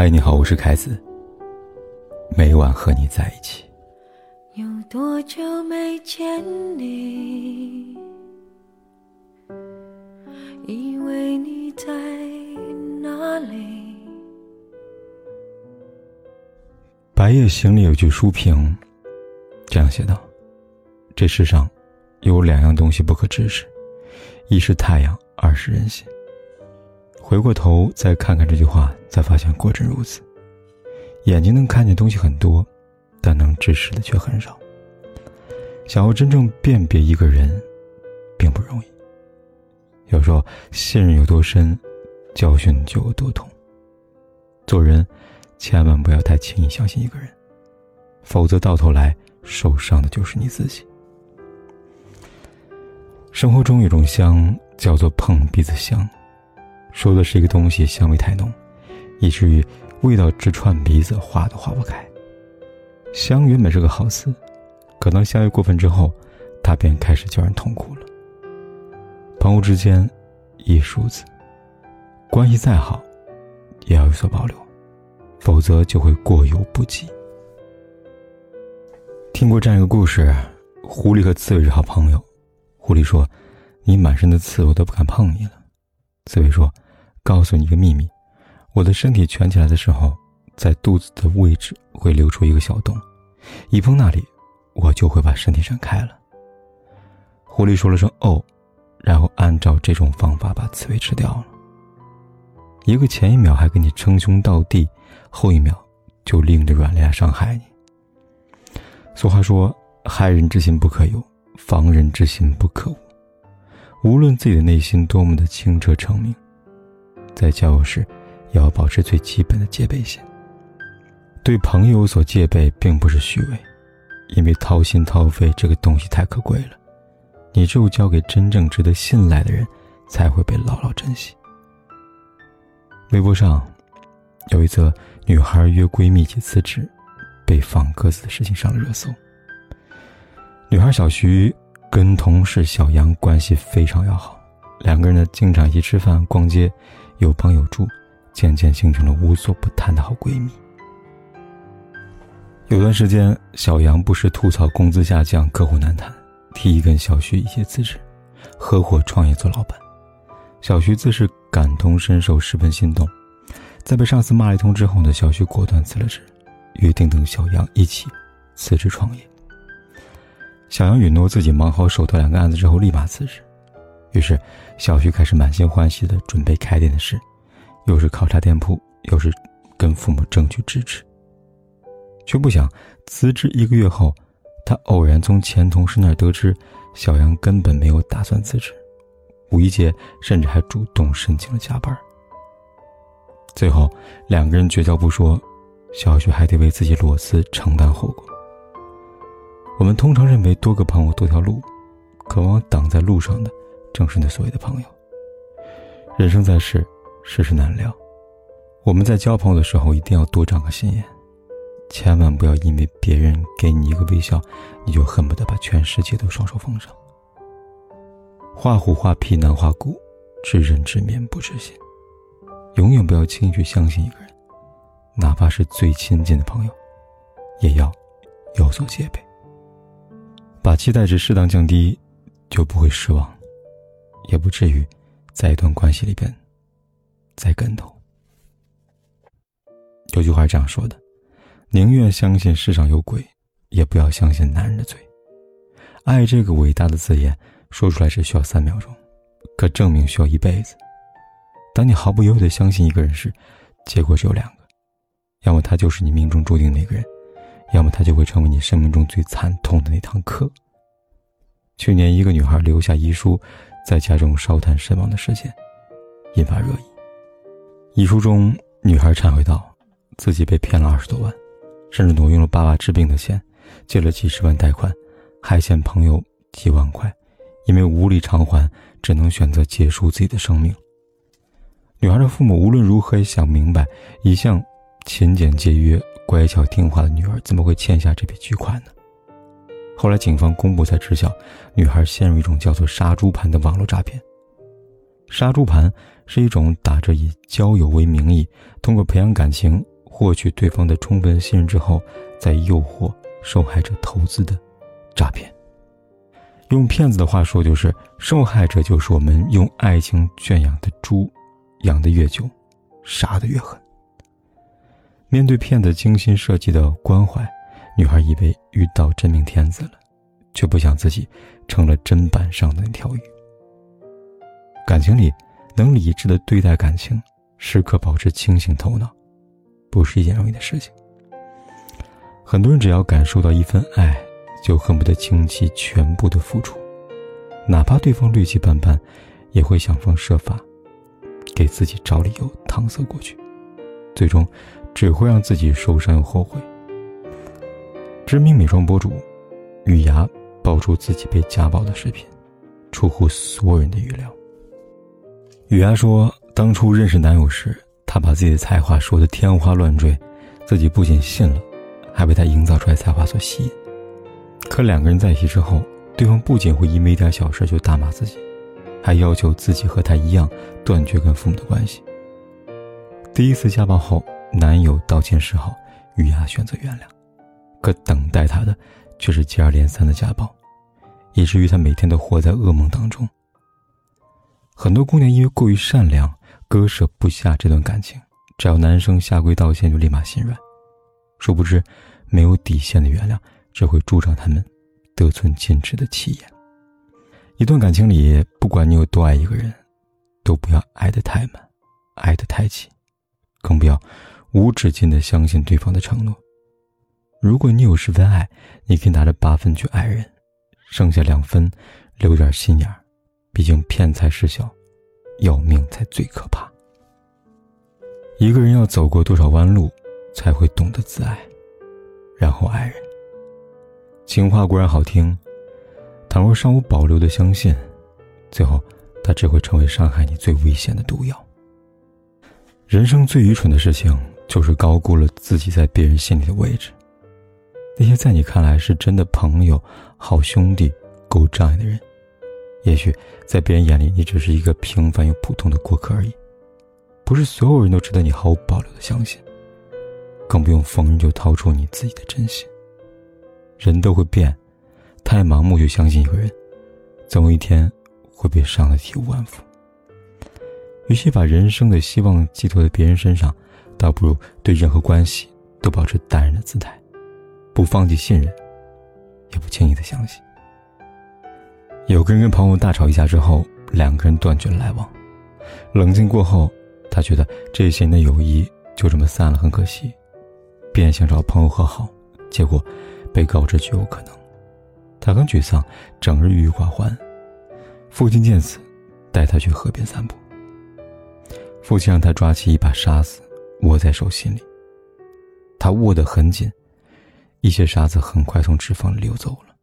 嗨，你好，我是凯子。每晚和你在一起。有多久没见你？以为你在哪里？白夜行里有句书评，这样写道：这世上有两样东西不可直视，一是太阳，二是人心。回过头再看看这句话，才发现果真如此。眼睛能看见东西很多，但能直视的却很少。想要真正辨别一个人，并不容易。有时候，信任有多深，教训就有多痛。做人，千万不要太轻易相信一个人，否则到头来受伤的就是你自己。生活中有种香叫做碰鼻子香。说的是一个东西香味太浓，以至于味道直串鼻子，化都化不开。香原本是个好词，可当香味过分之后，它便开始叫人痛苦了。朋友之间，一梳子，关系再好，也要有所保留，否则就会过犹不及。听过这样一个故事：狐狸和刺猬是好朋友，狐狸说：“你满身的刺，我都不敢碰你了。”刺猬说。告诉你一个秘密，我的身体蜷起来的时候，在肚子的位置会留出一个小洞，一碰那里，我就会把身体展开了。狐狸说了声“哦”，然后按照这种方法把刺猬吃掉了。一个前一秒还跟你称兄道弟，后一秒就拎着软肋伤害你。俗话说：“害人之心不可有，防人之心不可无。”无论自己的内心多么的清澈澄明。在交友时，也要保持最基本的戒备心。对朋友所戒备，并不是虚伪，因为掏心掏肺这个东西太可贵了。你只有交给真正值得信赖的人，才会被牢牢珍惜。微博上有一则女孩约闺蜜一起辞职，被放鸽子的事情上了热搜。女孩小徐跟同事小杨关系非常要好，两个人呢经常一起吃饭、逛街。有帮有助，渐渐形成了无所不谈的好闺蜜。有段时间，小杨不时吐槽工资下降、客户难谈，提议跟小徐一起辞职，合伙创业做老板。小徐自是感同身受，十分心动。在被上司骂了一通之后呢，小徐果断辞了职，约定等小杨一起辞职创业。小杨允诺自己忙好手头两个案子之后，立马辞职。于是，小徐开始满心欢喜的准备开店的事，又是考察店铺，又是跟父母争取支持。却不想辞职一个月后，他偶然从前同事那儿得知，小杨根本没有打算辞职，五一节甚至还主动申请了加班。最后，两个人绝交不说，小徐还得为自己裸辞承担后果。我们通常认为多个朋友多条路，可往往挡在路上的。正是那所谓的朋友。人生在世，世事难料。我们在交朋友的时候，一定要多长个心眼，千万不要因为别人给你一个微笑，你就恨不得把全世界都双手奉上。画虎画皮难画骨，知人知面不知心。永远不要轻易去相信一个人，哪怕是最亲近的朋友，也要有所戒备。把期待值适当降低，就不会失望。也不至于，在一段关系里边栽跟头。有句话是这样说的：“宁愿相信世上有鬼，也不要相信男人的嘴。”爱这个伟大的字眼，说出来只需要三秒钟，可证明需要一辈子。当你毫不犹豫的相信一个人时，结果只有两个：要么他就是你命中注定的那个人，要么他就会成为你生命中最惨痛的那堂课。去年，一个女孩留下遗书。在家中烧炭身亡的事件，引发热议。遗书中，女孩忏悔道，自己被骗了二十多万，甚至挪用了爸爸治病的钱，借了几十万贷款，还欠朋友几万块，因为无力偿还，只能选择结束自己的生命。女孩的父母无论如何也想明白，一向勤俭节约、乖巧听话的女儿，怎么会欠下这笔巨款呢？后来警方公布才知晓，女孩陷入一种叫做“杀猪盘”的网络诈骗。杀猪盘是一种打着以交友为名义，通过培养感情、获取对方的充分信任之后，再诱惑受害者投资的诈骗。用骗子的话说，就是受害者就是我们用爱情圈养的猪，养得越久，杀得越狠。面对骗子精心设计的关怀，女孩以为遇到真命天子了，却不想自己成了砧板上的那条鱼。感情里，能理智的对待感情，时刻保持清醒头脑，不是一件容易的事情。很多人只要感受到一份爱。就恨不得倾其全部的付出，哪怕对方劣迹斑斑，也会想方设法给自己找理由搪塞过去，最终只会让自己受伤又后悔。知名美妆博主雨芽爆出自己被家暴的视频，出乎所有人的预料。雨芽说，当初认识男友时，他把自己的才华说得天花乱坠，自己不仅信了，还被他营造出来才华所吸引。可两个人在一起之后，对方不仅会因为一点小事就大骂自己，还要求自己和他一样断绝跟父母的关系。第一次家暴后，男友道歉示好，雨芽选择原谅，可等待他的却是接二连三的家暴，以至于他每天都活在噩梦当中。很多姑娘因为过于善良，割舍不下这段感情，只要男生下跪道歉就立马心软，殊不知没有底线的原谅。只会助长他们得寸进尺的气焰。一段感情里，不管你有多爱一个人，都不要爱得太满，爱得太急，更不要无止境的相信对方的承诺。如果你有十分爱，你可以拿着八分去爱人，剩下两分留点心眼儿。毕竟骗财失效，要命才最可怕。一个人要走过多少弯路，才会懂得自爱，然后爱人。情话固然好听，倘若尚无保留的相信，最后，它只会成为伤害你最危险的毒药。人生最愚蠢的事情，就是高估了自己在别人心里的位置。那些在你看来是真的朋友、好兄弟、够障碍的人，也许在别人眼里，你只是一个平凡又普通的过客而已。不是所有人都值得你毫无保留的相信，更不用逢人就掏出你自己的真心。人都会变，太盲目就相信一个人，总有一天会被伤得体无完肤。与其把人生的希望寄托在别人身上，倒不如对任何关系都保持淡然的姿态，不放弃信任，也不轻易的相信。有个人跟朋友大吵一架之后，两个人断绝了来往。冷静过后，他觉得这些年的友谊就这么散了，很可惜，便想找朋友和好，结果。被告知绝无可能，他很沮丧，整日郁郁寡欢。父亲见此，带他去河边散步。父亲让他抓起一把沙子，握在手心里。他握得很紧，一些沙子很快从指缝里流走了。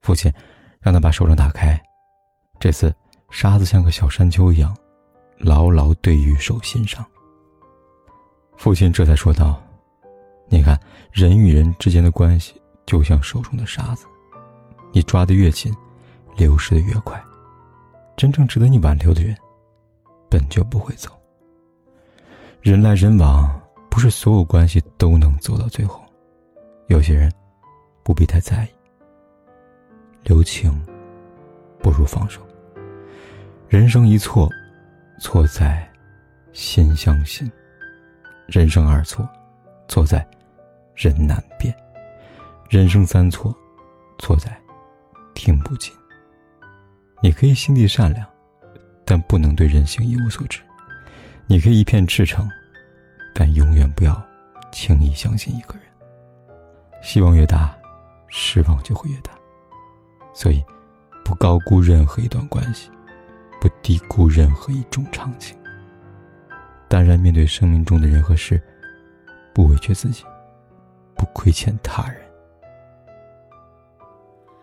父亲让他把手掌打开，这次沙子像个小山丘一样，牢牢堆于手心上。父亲这才说道。你看，人与人之间的关系就像手中的沙子，你抓得越紧，流失的越快。真正值得你挽留的人，本就不会走。人来人往，不是所有关系都能走到最后。有些人，不必太在意。留情，不如放手。人生一错，错在心相信；人生二错，错在。人难辨，人生三错，错在听不进。你可以心地善良，但不能对人性一无所知；你可以一片赤诚，但永远不要轻易相信一个人。希望越大，失望就会越大。所以，不高估任何一段关系，不低估任何一种场景。淡然面对生命中的人和事，不委屈自己。不亏欠他人，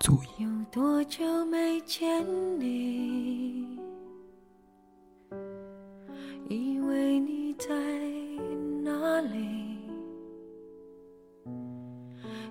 足以。有多久没见你？以为你在哪里？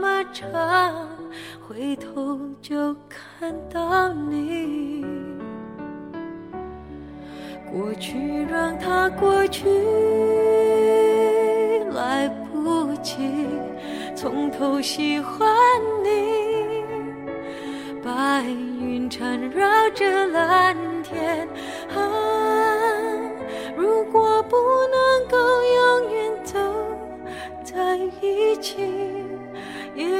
那么长，回头就看到你。过去让它过去。来不及从头喜欢你，白云缠绕着蓝天。啊，如果不能够永远走在一起，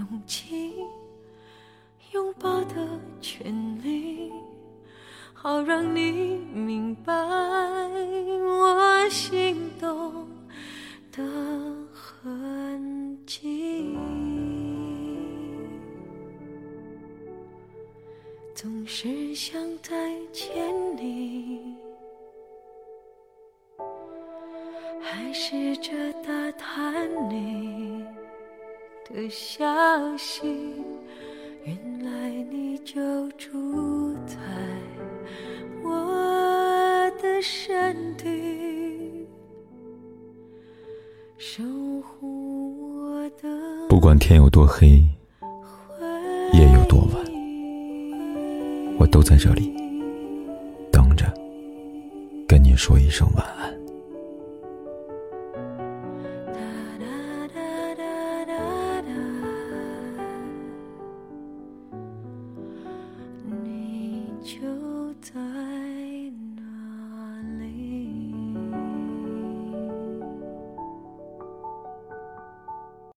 勇气，拥抱的权利，好让你明白我心动的痕迹。总是想再见你。还试着打探你的消息，原来你就住在我的身体，守护我的。不管天有多黑，夜有多晚，我都在这里等着，跟你说一声晚安。